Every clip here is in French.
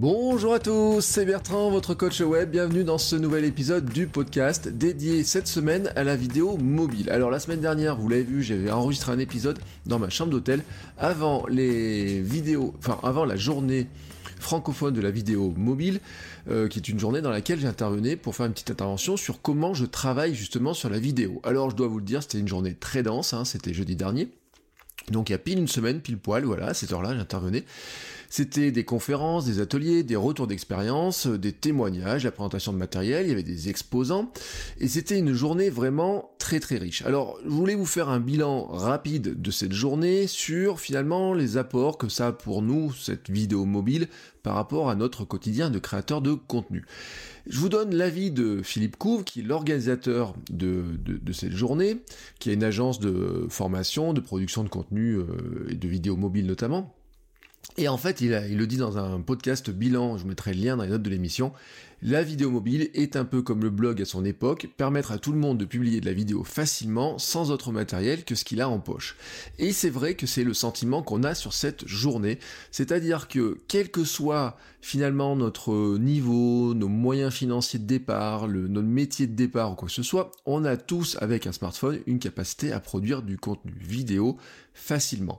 Bonjour à tous, c'est Bertrand, votre coach web. Bienvenue dans ce nouvel épisode du podcast dédié cette semaine à la vidéo mobile. Alors la semaine dernière, vous l'avez vu, j'avais enregistré un épisode dans ma chambre d'hôtel avant les vidéos, enfin avant la journée francophone de la vidéo mobile, euh, qui est une journée dans laquelle j'intervenais pour faire une petite intervention sur comment je travaille justement sur la vidéo. Alors je dois vous le dire, c'était une journée très dense, hein, c'était jeudi dernier. Donc il y a pile une semaine, pile poil, voilà, à cette heure-là, j'intervenais. C'était des conférences, des ateliers, des retours d'expérience, des témoignages, la présentation de matériel, il y avait des exposants, et c'était une journée vraiment très très riche. Alors, je voulais vous faire un bilan rapide de cette journée sur finalement les apports que ça a pour nous, cette vidéo mobile, par rapport à notre quotidien de créateur de contenu. Je vous donne l'avis de Philippe Couve, qui est l'organisateur de, de, cette journée, qui a une agence de formation, de production de contenu euh, et de vidéos mobiles notamment. Et en fait, il, le dit dans un podcast bilan, je vous mettrai le lien dans les notes de l'émission, la vidéo mobile est un peu comme le blog à son époque, permettre à tout le monde de publier de la vidéo facilement sans autre matériel que ce qu'il a en poche. Et c'est vrai que c'est le sentiment qu'on a sur cette journée, c'est-à-dire que quel que soit finalement notre niveau, nos moyens financiers de départ, notre métier de départ ou quoi que ce soit, on a tous avec un smartphone une capacité à produire du contenu vidéo facilement.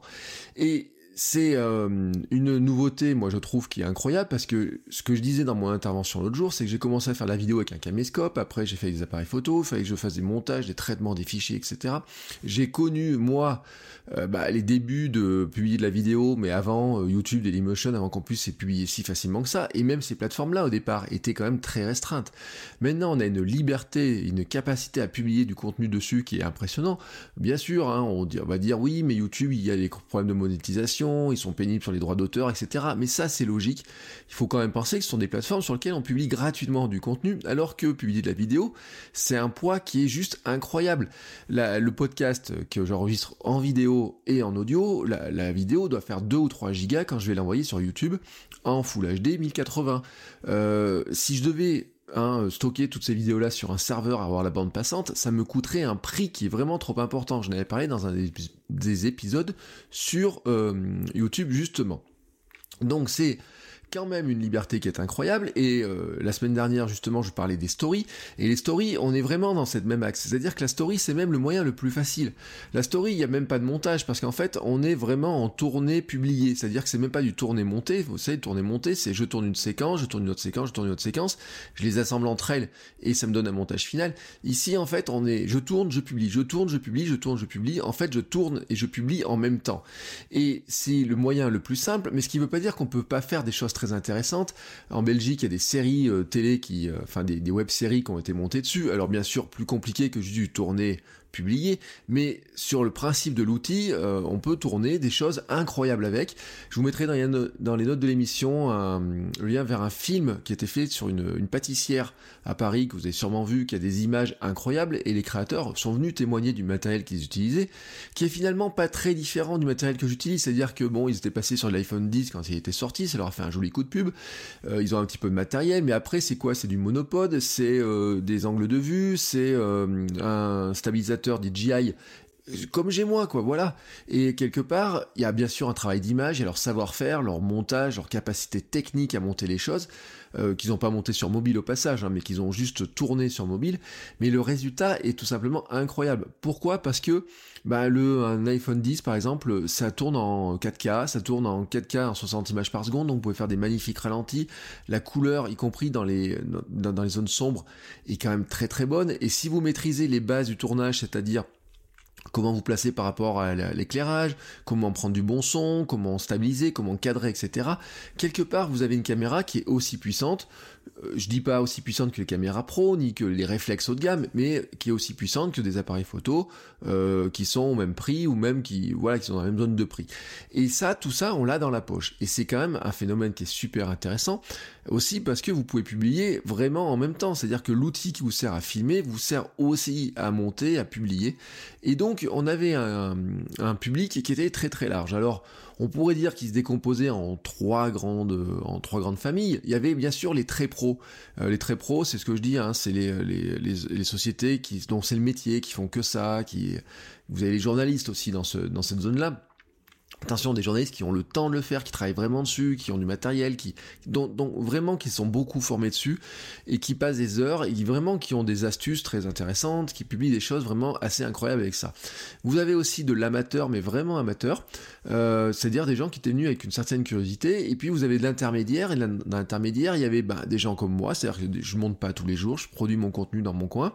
Et c'est euh, une nouveauté, moi je trouve, qui est incroyable parce que ce que je disais dans mon intervention l'autre jour, c'est que j'ai commencé à faire la vidéo avec un caméscope, après j'ai fait des appareils photo, il fallait que je fasse des montages, des traitements des fichiers, etc. J'ai connu, moi, euh, bah, les débuts de publier de la vidéo, mais avant euh, YouTube, Dailymotion, avant qu'on puisse publier si facilement que ça, et même ces plateformes-là au départ étaient quand même très restreintes. Maintenant, on a une liberté, une capacité à publier du contenu dessus qui est impressionnant. Bien sûr, hein, on va dire oui, mais YouTube, il y a des problèmes de monétisation ils sont pénibles sur les droits d'auteur, etc. Mais ça, c'est logique. Il faut quand même penser que ce sont des plateformes sur lesquelles on publie gratuitement du contenu, alors que publier de la vidéo, c'est un poids qui est juste incroyable. le podcast que j'enregistre en vidéo et en audio, la, vidéo doit faire 2 ou 3 gigas quand je vais l'envoyer sur YouTube en Full HD 1080. Euh, si je devais Hein, stocker toutes ces vidéos-là sur un serveur, avoir la bande passante, ça me coûterait un prix qui est vraiment trop important. Je n'avais parlé dans un des, épisodes sur euh, YouTube justement. Donc c'est quand même une liberté qui est incroyable. Et euh, la semaine dernière, justement, je parlais des stories. Et les stories, on est vraiment dans cette même axe. C'est-à-dire que la story, c'est même le moyen le plus facile. La story, il n'y a même pas de montage parce qu'en fait, on est vraiment en tournée publiée. C'est-à-dire que c'est même pas du tourné monté. Vous savez, tourné monté, c'est je tourne une séquence, je tourne une autre séquence, je tourne une autre séquence, je les assemble entre elles et ça me donne un montage final. Ici, en fait, on est je tourne, je publie, je tourne, je publie, je tourne, je publie. En fait, je tourne et je publie en même temps. Et c'est le moyen le plus simple, mais ce qui ne veut pas dire qu'on peut pas faire des choses très intéressantes. En Belgique, il y a des séries euh, télé qui, euh, enfin des, des web-séries qui ont été montées dessus. Alors bien sûr, plus compliqué que juste du tourner publié, mais sur le principe de l'outil, euh, on peut tourner des choses incroyables avec. Je vous mettrai dans les, notes de l'émission un lien vers un film qui a été fait sur une, pâtissière à Paris que vous avez sûrement vu, qui a des images incroyables et les créateurs sont venus témoigner du matériel qu'ils utilisaient, qui est finalement pas très différent du matériel que j'utilise, c'est-à-dire que bon, ils étaient passés sur l'iPhone 10 quand il était sorti, ça leur a fait un joli coup de pub, euh, ils ont un petit peu de matériel, mais après c'est quoi? C'est du monopode, c'est euh, des angles de vue, c'est un stabilisateur DJI comme j'ai moi, quoi, voilà. Et quelque part, il y a bien sûr un travail d'image et leur savoir-faire, leur montage, leur capacité technique à monter les choses, euh, qu'ils n'ont pas monté sur mobile au passage, hein, mais qu'ils ont juste tourné sur mobile. Mais le résultat est tout simplement incroyable. Pourquoi? Parce que bah, le, un iPhone 10, par exemple, ça tourne en 4K, ça tourne en 4K en 60 images par seconde, donc vous pouvez faire des magnifiques ralentis. La couleur, y compris dans les, dans les zones sombres, est quand même très très bonne. Et si vous maîtrisez les bases du tournage, c'est-à-dire comment vous placer par rapport à l'éclairage, comment prendre du bon son, comment stabiliser, comment cadrer, etc. Quelque part, vous avez une caméra qui est aussi puissante je dis pas aussi puissante que les caméras pro, ni que les réflexes haut de gamme, mais qui est aussi puissante que des appareils photo euh, qui sont au même prix ou même qui voilà qui sont dans la même zone de prix. Et ça, tout ça, on l'a dans la poche. Et c'est quand même un phénomène qui est super intéressant aussi parce que vous pouvez publier vraiment en même temps. C'est-à-dire que l'outil qui vous sert à filmer vous sert aussi à monter, à publier. Et donc, on avait un, un public qui était très très large. Alors, on pourrait dire qu'il se décomposait en trois grandes, en trois grandes familles. Il y avait bien sûr les très pros. Euh, les très pros, c'est ce que je dis, hein, c'est les, les, les, sociétés qui, dont c'est le métier, qui font que ça, qui, vous avez les journalistes aussi dans ce, dans cette zone-là attention des journalistes qui ont le temps de le faire, qui travaillent vraiment dessus, qui ont du matériel, qui dont, vraiment qui sont beaucoup formés dessus et qui passent des heures et qui vraiment qui ont des astuces très intéressantes, qui publient des choses vraiment assez incroyables avec ça. Vous avez aussi de l'amateur, mais vraiment amateur, euh, c'est-à-dire des gens qui étaient venus avec une certaine curiosité, et puis vous avez de l'intermédiaire, et dans l'intermédiaire il y avait bah, des gens comme moi, c'est-à-dire que je monte pas tous les jours, je produis mon contenu dans mon coin,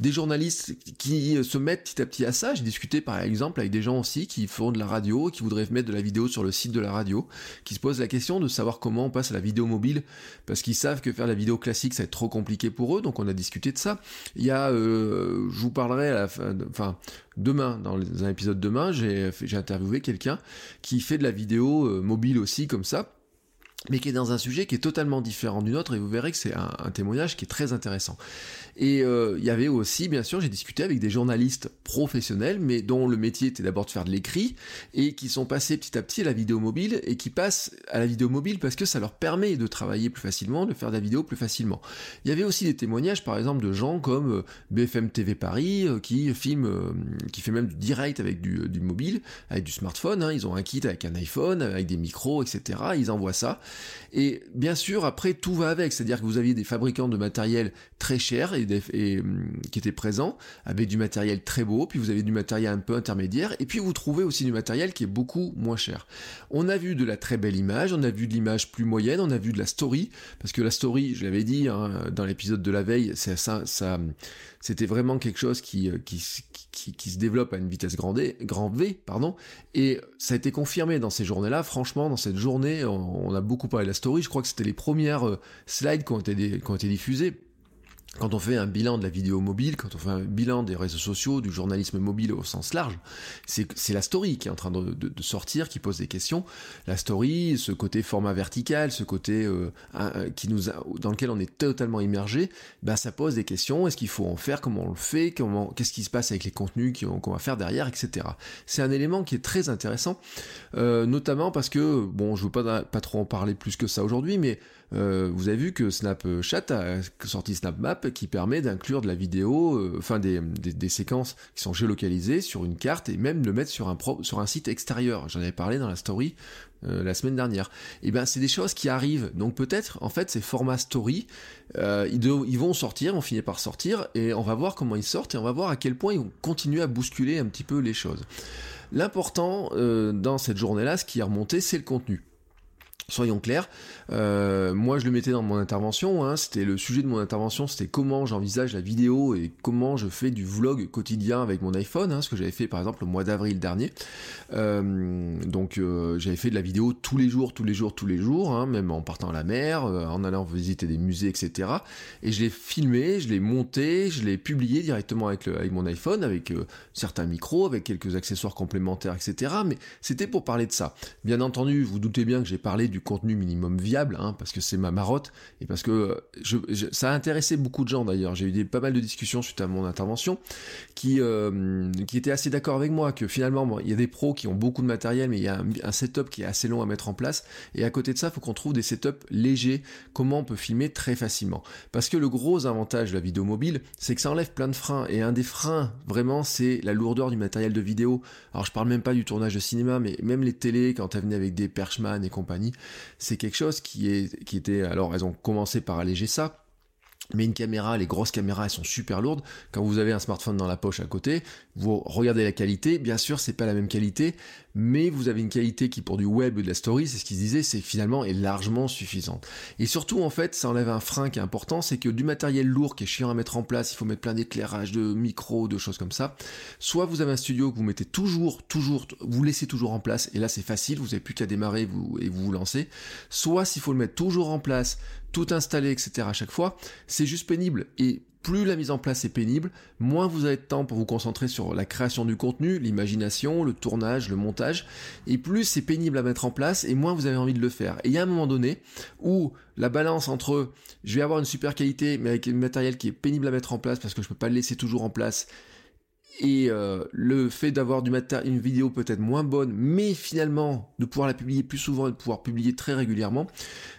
des journalistes qui se mettent petit à petit à ça. J'ai discuté par exemple avec des gens aussi qui font de la radio, qui voudraient mettre de la vidéo sur le site de la radio, qui se posent la question de savoir comment on passe à la vidéo mobile, parce qu'ils savent que faire la vidéo classique, ça va être trop compliqué pour eux, donc on a discuté de ça. Il y a, euh, je vous parlerai à la fin, enfin, demain, dans un épisode demain, j'ai interviewé quelqu'un qui fait de la vidéo euh, mobile aussi, comme ça, mais qui est dans un sujet qui est totalement différent du nôtre, et vous verrez que c'est un, témoignage qui est très intéressant. Et euh, il y avait aussi, bien sûr, j'ai discuté avec des journalistes professionnels, mais dont le métier était d'abord de faire de l'écrit, et qui sont passés petit à petit à la vidéo mobile, et qui passent à la vidéo mobile parce que ça leur permet de travailler plus facilement, de faire de la vidéo plus facilement. Il y avait aussi des témoignages, par exemple, de gens comme euh, BFM TV Paris, euh, qui filment, qui fait même du direct avec du, mobile, avec du smartphone, hein. ils ont un kit avec un iPhone, avec des micros, etc., ils envoient ça. Et bien sûr, après, tout va avec, c'est-à-dire que vous aviez des fabricants de matériel très chers et et, hum, qui étaient présents, avec du matériel très beau, puis vous avez du matériel un peu intermédiaire, et puis vous trouvez aussi du matériel qui est beaucoup moins cher. On a vu de la très belle image, on a vu de l'image plus moyenne, on a vu de la story, parce que la story, je l'avais dit hein, dans l'épisode de la veille, ça, ça, ça c'était vraiment quelque chose qui, euh, qui, qui, qui, se développe à une vitesse grand, grand V, pardon, et ça a été confirmé dans ces journées-là. Franchement, dans cette journée, on, on, a beaucoup parlé de la story. Je crois que c'était les premières euh, slides qui ont été diffusées quand on fait un bilan de la vidéo mobile, quand on fait un bilan des réseaux sociaux, du journalisme mobile au sens large, c'est la story qui est en train de, sortir, qui pose des questions. La story, ce côté format vertical, ce côté euh, qui nous dans lequel on est totalement immergé, ben ça pose des questions. Est-ce qu'il faut en faire? Comment on le fait? Qu'est-ce qui se passe avec les contenus qu'on va faire derrière, etc. C'est un élément qui est très intéressant, euh, notamment parce que bon, je veux pas pas trop en parler plus que ça aujourd'hui, mais euh, vous avez vu que Snapchat a sorti SnapMap qui permet d'inclure de la vidéo, euh, enfin des, séquences qui sont géolocalisées sur une carte et même le mettre sur un, site extérieur. J'en avais parlé dans la story euh, la semaine dernière. Et eh ben c'est des choses qui arrivent. Donc peut-être en fait ces formats story, ils, ils, vont sortir, on finit par sortir et on va voir comment ils sortent et on va voir à quel point ils vont continuer à bousculer un petit peu les choses. L'important dans cette journée-là, ce qui est remonté, c'est le contenu. Soyons clairs, euh, moi je le mettais dans mon intervention, hein, c'était le sujet de mon intervention, c'était comment j'envisage la vidéo et comment je fais du vlog quotidien avec mon iPhone, hein, ce que j'avais fait par exemple le mois d'avril dernier. Euh, donc euh, j'avais fait de la vidéo tous les jours, tous les jours, tous les jours, hein, même en partant à la mer, en allant visiter des musées, etc. Et je l'ai filmé, je l'ai monté, je l'ai publié directement avec mon iPhone, avec certains micros, avec quelques accessoires complémentaires, etc. Mais c'était pour parler de ça. Bien entendu, vous doutez bien que j'ai parlé du contenu minimum viable, hein, parce que c'est ma marotte, et parce que ça a intéressé beaucoup de gens d'ailleurs. J'ai eu pas mal de discussions suite à mon intervention, qui, euh, qui étaient assez d'accord avec moi, que finalement, il y a des pros qui ont beaucoup de matériel, mais il y a un, setup qui est assez long à mettre en place, et à côté de ça, il faut qu'on trouve des setups légers, comment on peut filmer très facilement. Parce que le gros avantage de la vidéo mobile, c'est que ça enlève plein de freins, et un des freins, vraiment, c'est la lourdeur du matériel de vidéo. Alors je parle même pas du tournage de cinéma, mais même les télés, quand elles venaient avec des Perchman et compagnie, c'est quelque chose qui est qui était alors elles ont commencé par alléger ça Mais une caméra, les grosses caméras, elles sont super lourdes. Quand vous avez un smartphone dans la poche à côté, vous regardez la qualité. Bien sûr, c'est pas la même qualité, mais vous avez une qualité qui, pour du web et de la story, c'est ce qu'ils disaient, c'est finalement est largement suffisante. Et surtout, en fait, ça enlève un frein qui est important, c'est que du matériel lourd qui est chiant à mettre en place, il faut mettre plein d'éclairage, de micros, de choses comme ça. Soit vous avez un studio que vous mettez toujours, toujours, vous laissez toujours en place, et là c'est facile, vous n'avez plus qu'à démarrer vous, et vous vous lancez. Soit s'il faut le mettre toujours en place, tout installer, etc. à chaque fois, c'est juste pénible. Et plus la mise en place est pénible, moins vous avez de temps pour vous concentrer sur la création du contenu, l'imagination, le tournage, le montage, et plus c'est pénible à mettre en place, et moins vous avez envie de le faire. Et il y a un moment donné où la balance entre je vais avoir une super qualité, mais avec un matériel qui est pénible à mettre en place parce que je peux pas le laisser toujours en place, et euh, le fait d'avoir une vidéo peut-être moins bonne, mais finalement de pouvoir la publier plus souvent et de pouvoir publier très régulièrement,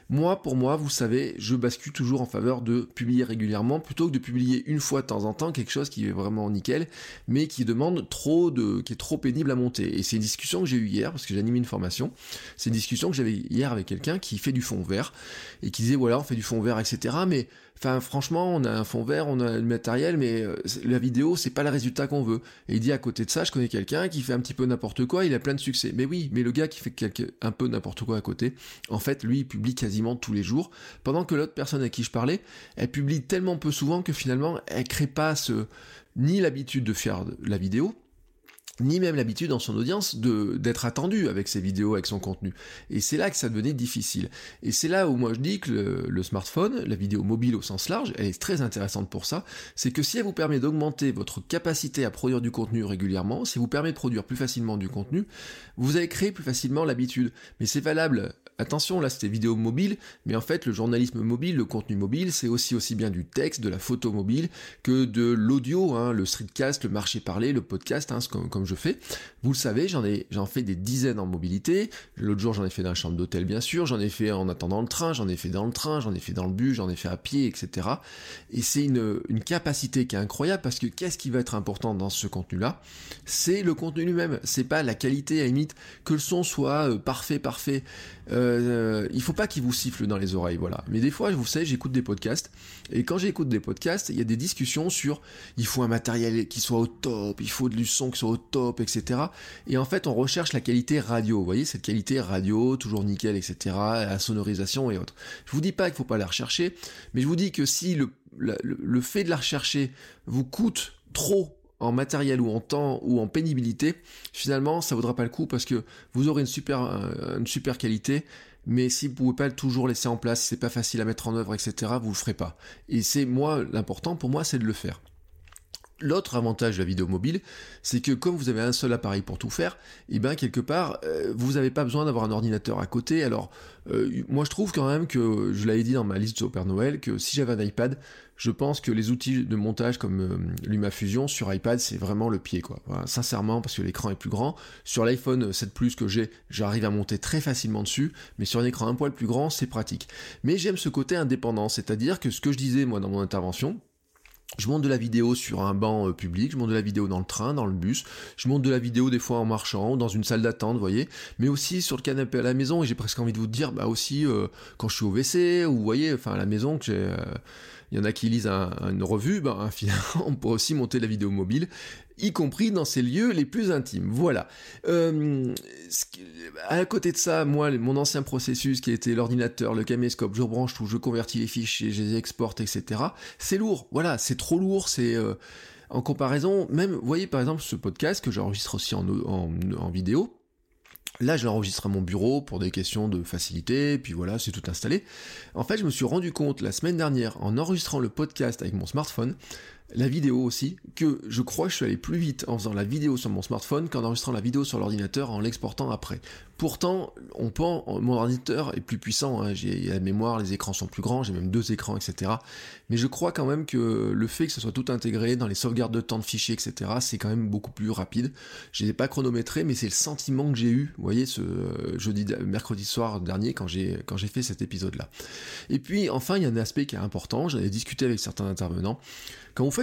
moi, pour moi, vous savez, je bascule toujours en faveur de publier régulièrement plutôt que de publier une fois de temps en temps quelque chose qui est vraiment nickel, mais qui demande trop de, qui est trop pénible à monter. Et c'est une discussion que j'ai eue hier parce que j'ai animé une formation. C'est une discussion que j'avais hier avec quelqu'un qui fait du fond vert et qui disait voilà, on fait du fond vert, etc. Mais Enfin, franchement, on a un fond vert, on a le matériel, mais euh, la vidéo, c'est pas le résultat qu'on veut. Et il dit à côté de ça, je connais quelqu'un qui fait un petit peu n'importe quoi, il a plein de succès. Mais oui, mais le gars qui fait un peu n'importe quoi à côté, en fait, lui, il publie tous les jours, pendant que l'autre personne à qui je parlais, elle publie tellement peu souvent que finalement, elle crée pas ce, ni l'habitude de faire la vidéo, ni même l'habitude dans son audience de d'être attendu avec ses vidéos, avec son contenu. Et c'est là que ça devenait difficile. Et c'est là où moi je dis que le, smartphone, la vidéo mobile au sens large, elle est très intéressante pour ça. C'est que si elle vous permet d'augmenter votre capacité à produire du contenu régulièrement, si elle vous permet de produire plus facilement du contenu, vous allez créer plus facilement l'habitude. Mais c'est valable Attention, là c'était vidéo mobile, mais en fait le journalisme mobile, le contenu mobile, c'est aussi aussi bien du texte, de la photo mobile, que de l'audio, hein, le streetcast, le marché parlé, le podcast, hein, comme, je fais. Vous le savez, j'en ai j'en fais des dizaines en mobilité. L'autre jour j'en ai fait dans la chambre d'hôtel bien sûr, j'en ai fait en attendant le train, j'en ai fait dans le train, j'en ai fait dans le bus, j'en ai fait à pied, etc. Et c'est une, une capacité qui est incroyable parce que qu'est-ce qui va être important dans ce contenu-là? C'est le contenu lui-même, c'est pas la qualité à limite que le son soit euh, parfait, parfait. Euh, il faut pas qu'il vous siffle dans les oreilles, voilà. Mais des fois, vous savez, j'écoute des podcasts, et quand j'écoute des podcasts, il y a des discussions sur il faut un matériel qui soit au top, il faut du son qui soit au top, etc. Et en fait, on recherche la qualité radio, vous voyez, cette qualité radio, toujours nickel, etc., la sonorisation et autres. Je vous dis pas qu'il faut pas la rechercher, mais je vous dis que si le, le fait de la rechercher vous coûte trop en matériel ou en temps ou en pénibilité, finalement, ça vaudra pas le coup parce que vous aurez une super, euh, une super qualité, mais si vous pouvez pas toujours laisser en place, si c'est pas facile à mettre en œuvre, etc., vous le ferez pas. Et c'est moi, l'important pour moi, c'est de le faire. L'autre avantage de la vidéo mobile, c'est que comme vous avez un seul appareil pour tout faire, et eh bien quelque part, euh, vous n'avez pas besoin d'avoir un ordinateur à côté. Alors, euh, moi je trouve quand même que, je l'avais dit dans ma liste au Père Noël, que si j'avais un iPad, je pense que les outils de montage comme euh, LumaFusion sur iPad, c'est vraiment le pied, quoi. sincèrement, parce que l'écran est plus grand. Sur l'iPhone 7 Plus que j'ai, j'arrive à monter très facilement dessus, mais sur un écran un poil plus grand, c'est pratique. Mais j'aime ce côté indépendant, c'est-à-dire que ce que je disais moi dans mon intervention, je monte de la vidéo sur un banc euh, public, je monte de la vidéo dans le train, dans le bus, je monte de la vidéo des fois en marchant, dans une salle d'attente, vous voyez, mais aussi sur le canapé à la maison, et j'ai presque envie de vous dire, bah aussi euh, quand je suis au WC, ou vous voyez, enfin à la maison, que j'ai... Euh, il y en a qui lisent une revue, ben, finalement, on peut aussi monter la vidéo mobile, y compris dans ces lieux les plus intimes. Voilà. Euh, à côté de ça, moi, mon ancien processus qui était l'ordinateur, le caméscope, je rebranche tout, je convertis les fichiers, je les exporte, etc. C'est lourd. Voilà, c'est trop lourd. C'est euh, en comparaison, même, voyez par exemple ce podcast que j'enregistre aussi en vidéo. Là, je l'enregistre à mon bureau pour des questions de facilité, puis voilà, c'est tout installé. En fait, je me suis rendu compte la semaine dernière, en enregistrant le podcast avec mon smartphone, la vidéo aussi, que je crois que je suis allé plus vite en faisant la vidéo sur mon smartphone qu'en enregistrant la vidéo sur l'ordinateur en l'exportant après. Pourtant, on pense, mon ordinateur est plus puissant, hein, j'ai la mémoire, les écrans sont plus grands, j'ai même deux écrans, etc. Mais je crois quand même que le fait que ce soit tout intégré dans les sauvegardes de temps de fichiers, etc., c'est quand même beaucoup plus rapide. Je n'ai pas chronométré, mais c'est le sentiment que j'ai eu, vous voyez, ce jeudi, mercredi soir dernier quand j'ai fait cet épisode-là. Et puis, enfin, il y a un aspect qui est important. J'en ai discuté avec certains intervenants.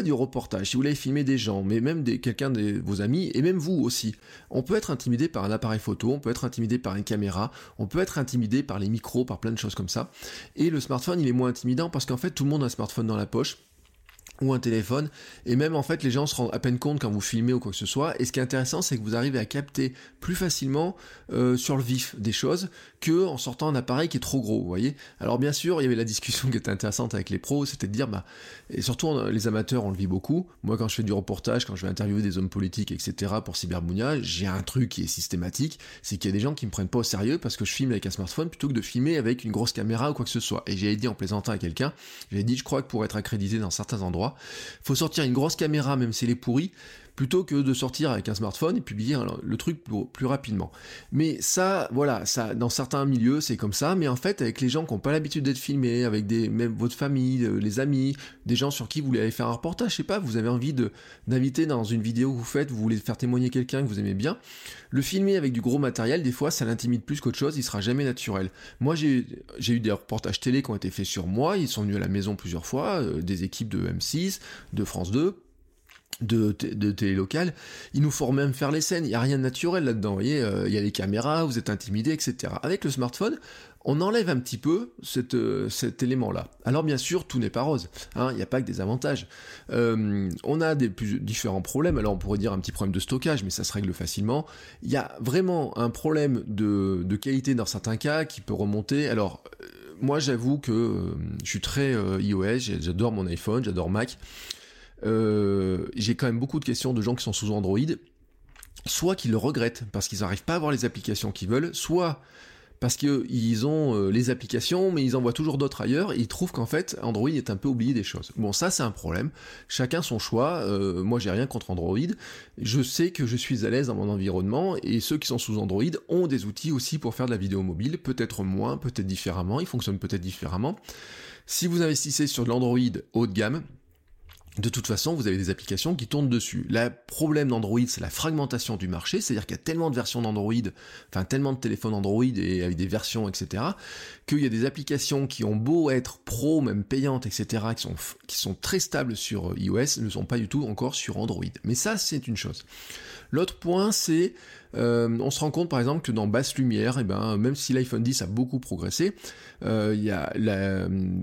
Du reportage, si vous voulez filmer des gens, mais même des, quelqu'un de vos amis, et même vous aussi, on peut être intimidé par un appareil photo, on peut être intimidé par une caméra, on peut être intimidé par les micros, par plein de choses comme ça. Et le smartphone, il est moins intimidant parce qu'en fait, tout le monde a un smartphone dans la poche ou un téléphone, et même en fait les gens se rendent à peine compte quand vous filmez ou quoi que ce soit, et ce qui est intéressant c'est que vous arrivez à capter plus facilement euh, sur le vif des choses que en sortant un appareil qui est trop gros, vous voyez. Alors bien sûr, il y avait la discussion qui était intéressante avec les pros, c'était de dire, bah, et surtout les amateurs on le vit beaucoup, moi quand je fais du reportage, quand je vais interviewer des hommes politiques, etc. pour Cyberbounia, j'ai un truc qui est systématique, c'est qu'il y a des gens qui me prennent pas au sérieux parce que je filme avec un smartphone plutôt que de filmer avec une grosse caméra ou quoi que ce soit. Et j'ai dit en plaisantant à quelqu'un, j'ai dit je crois que pour être accrédité dans certains endroits, faut sortir une grosse caméra, même si elle est pourrie, plutôt que de sortir avec un smartphone et publier le truc plus, rapidement. Mais ça, voilà, ça, dans certains milieux, c'est comme ça, mais en fait, avec les gens qui n'ont pas l'habitude d'être filmés, avec des, même votre famille, euh, les amis, des gens sur qui vous voulez aller faire un reportage, je sais pas, vous avez envie d'inviter dans une vidéo que vous faites, vous voulez faire témoigner quelqu'un que vous aimez bien, le filmer avec du gros matériel, des fois, ça l'intimide plus qu'autre chose, il sera jamais naturel. Moi, j'ai, j'ai eu des reportages télé qui ont été faits sur moi, ils sont venus à la maison plusieurs fois, euh, des équipes de M6, de France 2, de, de télé locale, il nous faut même faire les scènes, il n'y a rien de naturel là-dedans, vous voyez, euh, il y a les caméras, vous êtes intimidé, etc. Avec le smartphone, on enlève un petit peu euh, cet élément-là. Alors bien sûr, tout n'est pas rose, hein, il n'y a pas que des avantages. Euh, on a des plus, différents problèmes, alors on pourrait dire un petit problème de stockage, mais ça se règle facilement. Il y a vraiment un problème de, de qualité dans certains cas qui peut remonter, alors moi j'avoue que je suis très iOS, j'adore mon iPhone, j'adore Mac, j'ai quand même beaucoup de questions de gens qui sont sous Android, soit qui le regrettent parce qu'ils n'arrivent pas à avoir les applications qu'ils veulent, soit parce qu'ils ont euh, les applications, mais ils en voient toujours d'autres ailleurs, et ils trouvent qu'en fait, Android est un peu oublié des choses. Bon, ça c'est un problème, chacun son choix, euh, moi j'ai rien contre Android, je sais que je suis à l'aise dans mon environnement, et ceux qui sont sous Android ont des outils aussi pour faire de la vidéo mobile, peut-être moins, peut-être différemment, ils fonctionnent peut-être différemment. Si vous investissez sur de l'Android haut de gamme, de toute façon, vous avez des applications qui tournent dessus. Le problème d'Android, c'est la fragmentation du marché, c'est-à-dire qu'il y a tellement de versions d'Android, enfin tellement de téléphones Android et avec des versions, etc., qu'il y a des applications qui ont beau être pro, même payantes, etc., qui sont, qui sont très stables sur iOS, ne sont pas du tout encore sur Android. Mais ça, c'est une chose. L'autre point, c'est euh, on se rend compte par exemple que dans basse lumière, eh ben, même si l'iPhone 10 a beaucoup progressé, euh,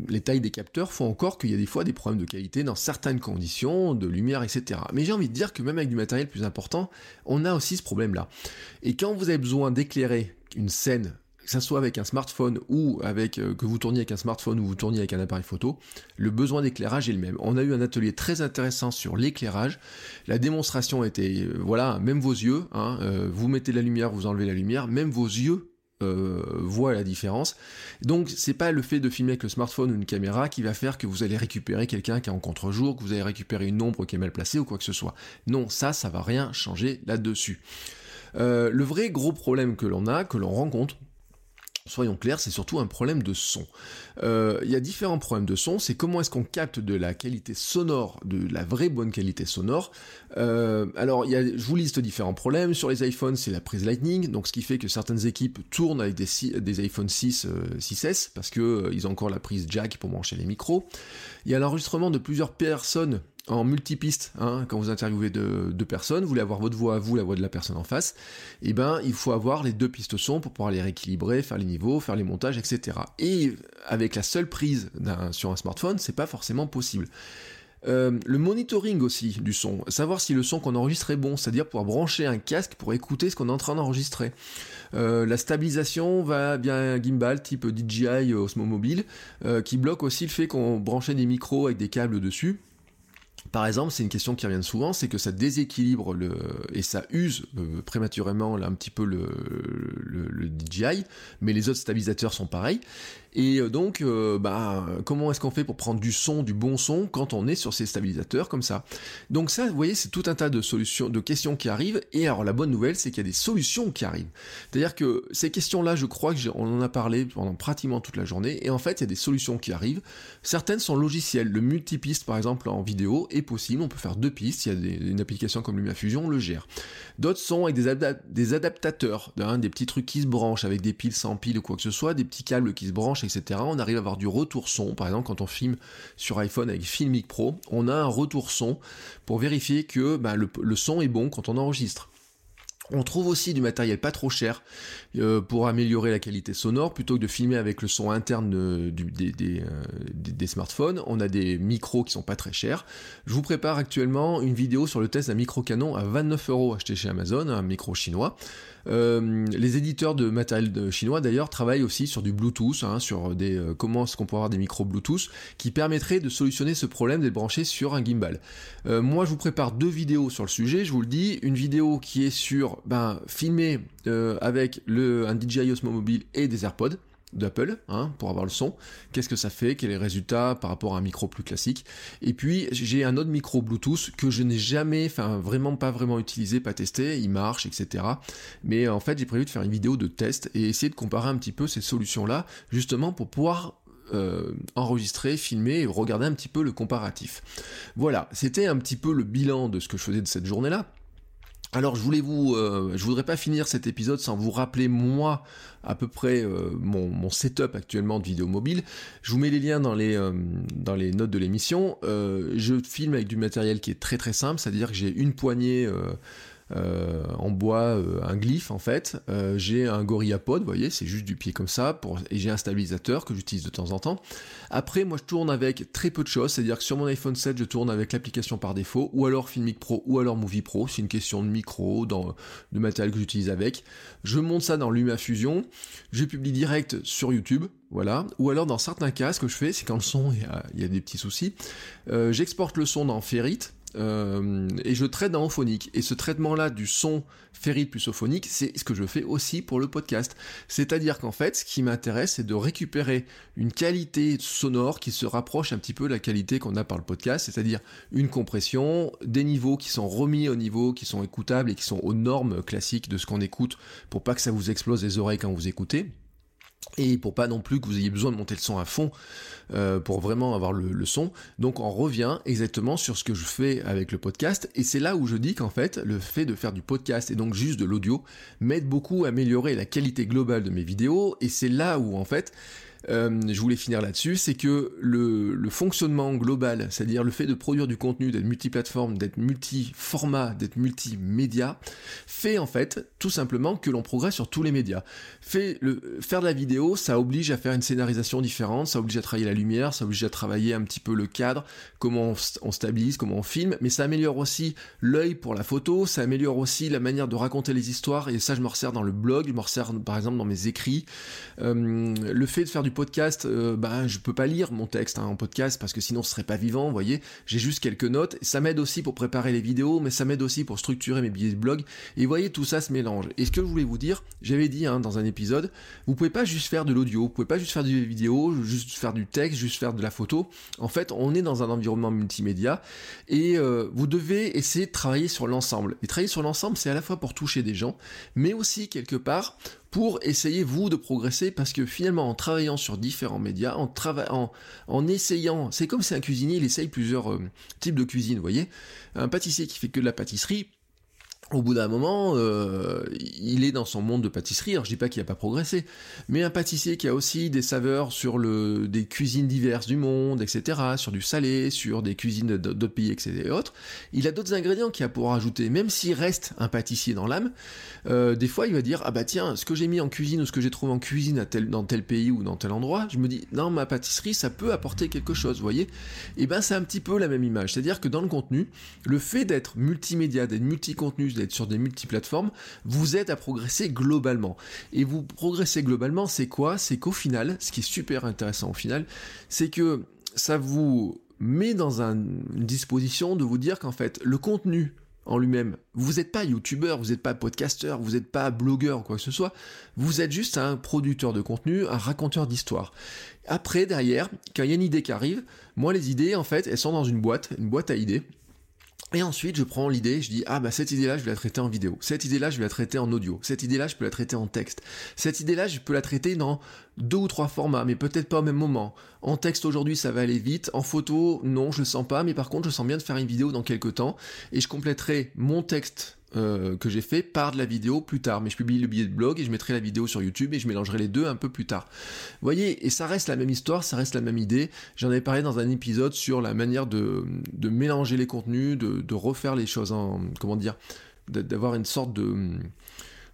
les tailles des capteurs font encore qu'il y a des fois des problèmes de qualité dans certaines conditions, de lumière, etc. Mais j'ai envie de dire que même avec du matériel plus important, on a aussi ce problème-là. Et quand vous avez besoin d'éclairer une scène que ce soit avec un smartphone ou avec euh, que vous tourniez avec un smartphone ou vous tourniez avec un appareil photo, le besoin d'éclairage est le même. On a eu un atelier très intéressant sur l'éclairage. La démonstration était, euh, voilà, même vos yeux, hein, euh, vous mettez la lumière, vous enlevez la lumière, même vos yeux voient la différence. Donc c'est pas le fait de filmer avec le smartphone ou une caméra qui va faire que vous allez récupérer quelqu'un qui est en contre-jour, que vous allez récupérer une ombre qui est mal placée ou quoi que ce soit. Non, ça, ça va rien changer là-dessus. le vrai gros problème que l'on a, que l'on rencontre, Soyons clairs, c'est surtout un problème de son. Euh, il y a différents problèmes de son, c'est comment est-ce qu'on capte de la qualité sonore, de la vraie bonne qualité sonore. Euh, alors, je vous liste différents problèmes. Sur les iPhones, c'est la prise Lightning, donc ce qui fait que certaines équipes tournent avec des, iPhone 6, 6S, parce que ils ont encore la prise jack pour brancher les micros. Il y a l'enregistrement de plusieurs personnes en multipiste, hein, quand vous interviewez deux, personnes, vous voulez avoir votre voix à vous, la voix de la personne en face, et eh ben il faut avoir les deux pistes son pour pouvoir les rééquilibrer, faire les niveaux, faire les montages, etc. Et avec la seule prise sur un smartphone, c'est pas forcément possible. Euh, le monitoring aussi du son, savoir si le son qu'on enregistre est bon, c'est-à-dire pouvoir brancher un casque pour écouter ce qu'on est en train d'enregistrer. Euh, la stabilisation va bien un gimbal type DJI Osmo Mobile, euh, qui bloque aussi le fait qu'on branchait des micros avec des câbles dessus. Par exemple, c'est une question qui revient souvent, c'est que ça déséquilibre le et ça use euh, prématurément un petit peu le, DJI, mais les autres stabilisateurs sont pareils. Et euh, donc, euh, bah, comment est-ce qu'on fait pour prendre du son, du bon son, quand on est sur ces stabilisateurs comme ça? Donc ça, vous voyez, c'est tout un tas de solutions, de questions qui arrivent. Et alors, la bonne nouvelle, c'est qu'il y a des solutions qui arrivent. C'est-à-dire que ces questions-là, je crois que on en a parlé pendant pratiquement toute la journée. Et en fait, il y a des solutions qui arrivent. Certaines sont logicielles. Le multipiste, par exemple, en vidéo, est possible, on peut faire deux pistes, il y a une application comme LumaFusion, on le gère. D'autres sont avec des, adaptateurs, hein, des petits trucs qui se branchent avec des piles sans piles ou quoi que ce soit, des petits câbles qui se branchent, etc. On arrive à avoir du retour son, par exemple quand on filme sur iPhone avec Filmic Pro, on a un retour son pour vérifier que bah, le son est bon quand on enregistre. On trouve aussi du matériel pas trop cher euh, pour améliorer la qualité sonore. Plutôt que de filmer avec le son interne euh, des, smartphones, on a des micros qui sont pas très chers. Je vous prépare actuellement une vidéo sur le test d'un micro canon à 29 euros acheté chez Amazon, un micro chinois. Euh, les éditeurs de matériel chinois d'ailleurs travaillent aussi sur du Bluetooth, hein, sur des euh, comment est-ce qu'on peut avoir des micros Bluetooth qui permettraient de solutionner ce problème d'être branché sur un gimbal. Euh, moi je vous prépare deux vidéos sur le sujet, je vous le dis, une vidéo qui est sur ben, filmer avec le, un DJI Osmo Mobile et des AirPods d'Apple hein, pour avoir le son. Qu'est-ce que ça fait? Quels sont les résultats par rapport à un micro plus classique? Et puis j'ai un autre micro Bluetooth que je n'ai jamais, enfin vraiment pas vraiment utilisé, pas testé. Il marche, etc. Mais en fait j'ai prévu de faire une vidéo de test et essayer de comparer un petit peu ces solutions-là, justement pour pouvoir euh, enregistrer, filmer et regarder un petit peu le comparatif. Voilà, c'était un petit peu le bilan de ce que je faisais de cette journée-là. Alors je voulais vous, euh, je voudrais pas finir cet épisode sans vous rappeler moi à peu près euh, mon, setup actuellement de vidéo mobile. Je vous mets les liens dans les euh, dans les notes de l'émission. je filme avec du matériel qui est très très simple, c'est-à-dire que j'ai une poignée euh, en bois euh, un glyphe en fait. Euh, j'ai un GorillaPod, vous voyez, c'est juste du pied comme ça, et j'ai un stabilisateur que j'utilise de temps en temps. Après, moi je tourne avec très peu de choses, c'est-à-dire que sur mon iPhone 7, je tourne avec l'application par défaut, ou alors Filmic Pro, ou alors Movie Pro, c'est une question de micro, de matériel que j'utilise avec. Je monte ça dans LumaFusion, je publie direct sur YouTube, voilà. Ou alors dans certains cas, ce que je fais, c'est quand le son, il y a, des petits soucis, j'exporte le son dans Ferrite, euh, et je traite dans Ophonic. Et ce traitement-là du son ferrite plus ophonique, c'est ce que je fais aussi pour le podcast. C'est-à-dire qu'en fait, ce qui m'intéresse, c'est de récupérer une qualité sonore qui se rapproche un petit peu de la qualité qu'on a par le podcast, c'est-à-dire une compression, des niveaux qui sont remis au niveau, qui sont écoutables et qui sont aux normes classiques de ce qu'on écoute pour pas que ça vous explose les oreilles quand vous écoutez et pour pas non plus que vous ayez besoin de monter le son à fond euh, pour vraiment avoir le, son. Donc on revient exactement sur ce que je fais avec le podcast et c'est là où je dis qu'en fait le fait de faire du podcast et donc juste de l'audio m'aide beaucoup à améliorer la qualité globale de mes vidéos et c'est là où en fait euh, je voulais finir là-dessus, c'est que le, fonctionnement global, c'est-à-dire le fait de produire du contenu, d'être multiplateforme, d'être multi-format, d'être multimédia, fait en fait tout simplement que l'on progresse sur tous les médias. Faire de la vidéo, ça oblige à faire une scénarisation différente, ça oblige à travailler la lumière, ça oblige à travailler un petit peu le cadre, comment on, stabilise, comment on filme, mais ça améliore aussi l'œil pour la photo, ça améliore aussi la manière de raconter les histoires, et ça je me resserre dans le blog, je me resserre par exemple dans mes écrits. Euh, le fait de faire du podcast, euh, bah, je peux pas lire mon texte hein, en podcast parce que sinon ce serait pas vivant, vous voyez. J'ai juste quelques notes. Ça m'aide aussi pour préparer les vidéos, mais ça m'aide aussi pour structurer mes billets de blog. Et vous voyez, tout ça se mélange. Et ce que je voulais vous dire, j'avais dit hein, dans un épisode, vous pouvez pas juste faire de l'audio, vous pouvez pas juste faire du vidéo, juste faire du texte, juste faire de la photo. En fait, on est dans un environnement multimédia et euh, vous devez essayer de travailler sur l'ensemble. Et travailler sur l'ensemble, c'est à la fois pour toucher des gens, mais aussi quelque part pour essayer vous de progresser parce que finalement en travaillant sur différents médias, en, en, en essayant, c'est comme si un cuisinier il essaye plusieurs euh, types de cuisine, vous voyez, un pâtissier qui fait que de la pâtisserie, au bout d'un moment, euh, il est dans son monde de pâtisserie. Alors je dis pas qu'il n'a pas progressé, mais un pâtissier qui a aussi des saveurs sur le, des cuisines diverses du monde, etc., sur du salé, sur des cuisines d'autres pays, etc. Et autres, il a d'autres ingrédients qu'il a pour rajouter. Même s'il reste un pâtissier dans l'âme, euh, des fois il va dire ah bah tiens, ce que j'ai mis en cuisine ou ce que j'ai trouvé en cuisine à tel, dans tel pays ou dans tel endroit, je me dis non ma pâtisserie ça peut apporter quelque chose, vous voyez? Et ben c'est un petit peu la même image, c'est-à-dire que dans le contenu, le fait d'être multimédia, d'être sur des multiplateformes, vous aide à progresser globalement. Et vous progressez globalement, c'est quoi? C'est qu'au final, ce qui est super intéressant au final, c'est que ça vous met dans une disposition de vous dire qu'en fait, le contenu en lui-même, vous n'êtes pas youtubeur, vous n'êtes pas podcasteur, vous n'êtes pas blogueur ou quoi que ce soit, vous êtes juste un producteur de contenu, un raconteur d'histoire. Après, derrière, quand il y a une idée qui arrive, moi les idées, en fait, elles sont dans une boîte, une boîte à idées, et ensuite, je prends l'idée, je dis, ah bah cette idée-là, je vais la traiter en vidéo. Cette idée-là, je vais la traiter en audio. Cette idée-là, je peux la traiter en texte. Cette idée-là, je peux la traiter dans deux ou trois formats, mais peut-être pas au même moment. En texte aujourd'hui, ça va aller vite. En photo, non, je le sens pas. Mais par contre, je sens bien de faire une vidéo dans quelques temps. Et je compléterai mon texte euh, que j'ai fait par de la vidéo plus tard. Mais je publie le billet de blog et je mettrai la vidéo sur YouTube et je mélangerai les deux un peu plus tard. Vous voyez, et ça reste la même histoire, ça reste la même idée. J'en avais parlé dans un épisode sur la manière de, de mélanger les contenus, de, de refaire les choses en. Comment dire D'avoir une sorte de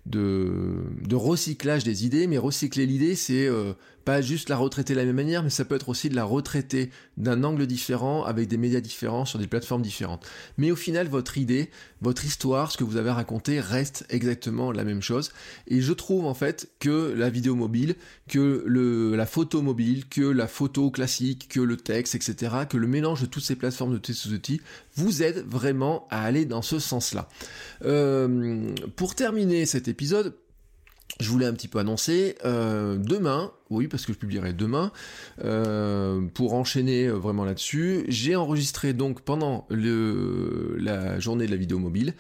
de, recyclage des idées, mais recycler l'idée, c'est euh, juste la retraiter de la même manière, mais ça peut être aussi de la retraiter d'un angle différent, avec des médias différents, sur des plateformes différentes. Mais au final, votre idée, votre histoire, ce que vous avez raconté reste exactement la même chose. Et je trouve en fait que la vidéo mobile, que le, la photo mobile, que la photo classique, que le texte, etc., que le mélange de toutes ces plateformes de ces outils vous aide vraiment à aller dans ce sens-là. Euh, pour terminer cet épisode, je voulais un petit peu annoncer euh, demain, oui parce que je publierai demain, euh, pour enchaîner vraiment là-dessus, j'ai enregistré donc pendant la journée de la vidéo mobile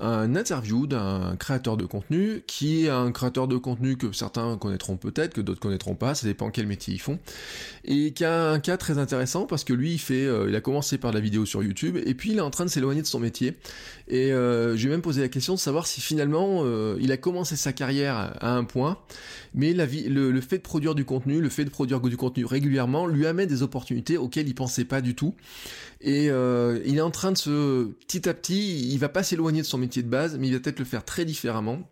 un interview d'un créateur de contenu qui est un créateur de contenu que certains connaîtront peut-être, que d'autres connaîtront pas, ça dépend quel métier ils font, et qui a un cas très intéressant parce que lui il fait, euh, il a commencé par la vidéo sur YouTube et puis il est en train de s'éloigner de son métier. Et euh, je lui ai même posé la question de savoir si finalement euh, il a commencé sa carrière à un point, mais la vie, le, fait de produire du contenu, le fait de produire du contenu régulièrement lui amène des opportunités auxquelles il pensait pas du tout. Et il est en train de se, petit à petit, il va pas s'éloigner de son métier de base, mais il va peut-être le faire très différemment.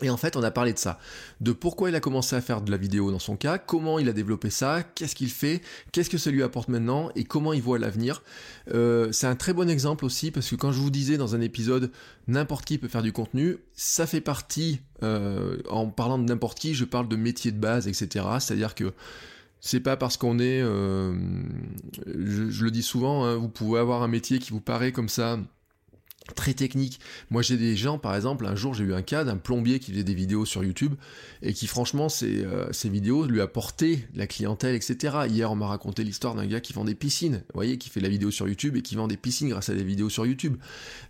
Et en fait, on a parlé de ça, de pourquoi il a commencé à faire de la vidéo dans son cas, comment il a développé ça, qu'est-ce qu'il fait, qu'est-ce que ça lui apporte maintenant et comment il voit l'avenir. Euh, c'est un très bon exemple aussi parce que quand je vous disais dans un épisode n'importe qui peut faire du contenu, ça fait partie, euh, en parlant de n'importe qui, je parle de métier de base, etc. C'est-à-dire que c'est pas parce qu'on est, euh, je, le dis souvent, hein, vous pouvez avoir un métier qui vous paraît comme ça très technique. Moi j'ai des gens, par exemple, un jour j'ai eu un cas d'un plombier qui faisait des vidéos sur YouTube et qui franchement ces, euh, vidéos lui apportaient la clientèle, etc. Hier on m'a raconté l'histoire d'un gars qui vend des piscines, vous voyez, qui fait la vidéo sur YouTube et qui vend des piscines grâce à des vidéos sur YouTube.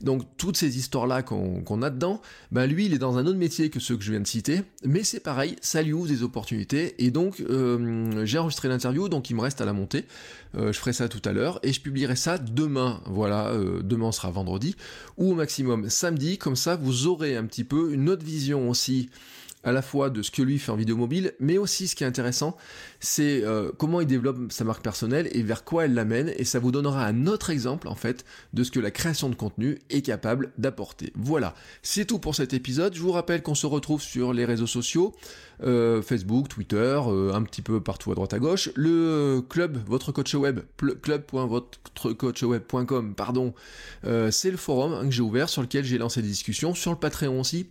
Donc toutes ces histoires-là qu'on a dedans, ben lui il est dans un autre métier que ceux que je viens de citer, mais c'est pareil, ça lui ouvre des opportunités et donc euh, j'ai enregistré l'interview, donc il me reste à la monter. Euh, je ferai ça tout à l'heure et je publierai ça demain. Voilà, demain sera vendredi ou au maximum samedi, comme ça vous aurez un petit peu une autre vision aussi à la fois de ce que lui fait en vidéo mobile, mais aussi ce qui est intéressant, c'est euh, comment il développe sa marque personnelle et vers quoi elle l'amène, et ça vous donnera un autre exemple en fait de ce que la création de contenu est capable d'apporter. Voilà, c'est tout pour cet épisode. Je vous rappelle qu'on se retrouve sur les réseaux sociaux, euh, Facebook, Twitter, euh, un petit peu partout à droite à gauche. Le club, votre coach web, club.votrecoachweb.com, pardon, c'est le forum hein, que j'ai ouvert sur lequel j'ai lancé des discussions, sur le Patreon aussi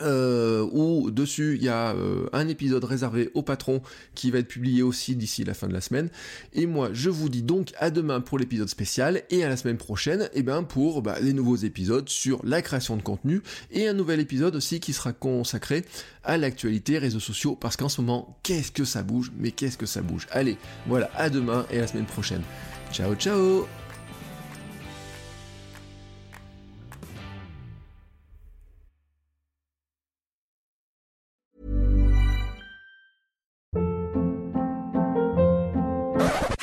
euh, où dessus il y a euh, un épisode réservé au patron qui va être publié aussi d'ici la fin de la semaine. Et moi je vous dis donc à demain pour l'épisode spécial et à la semaine prochaine eh ben pour bah, les nouveaux épisodes sur la création de contenu et un nouvel épisode aussi qui sera consacré à l'actualité réseaux sociaux parce qu'en ce moment qu'est-ce que ça bouge? Mais qu'est-ce que ça bouge? Allez voilà à demain et à la semaine prochaine. Ciao ciao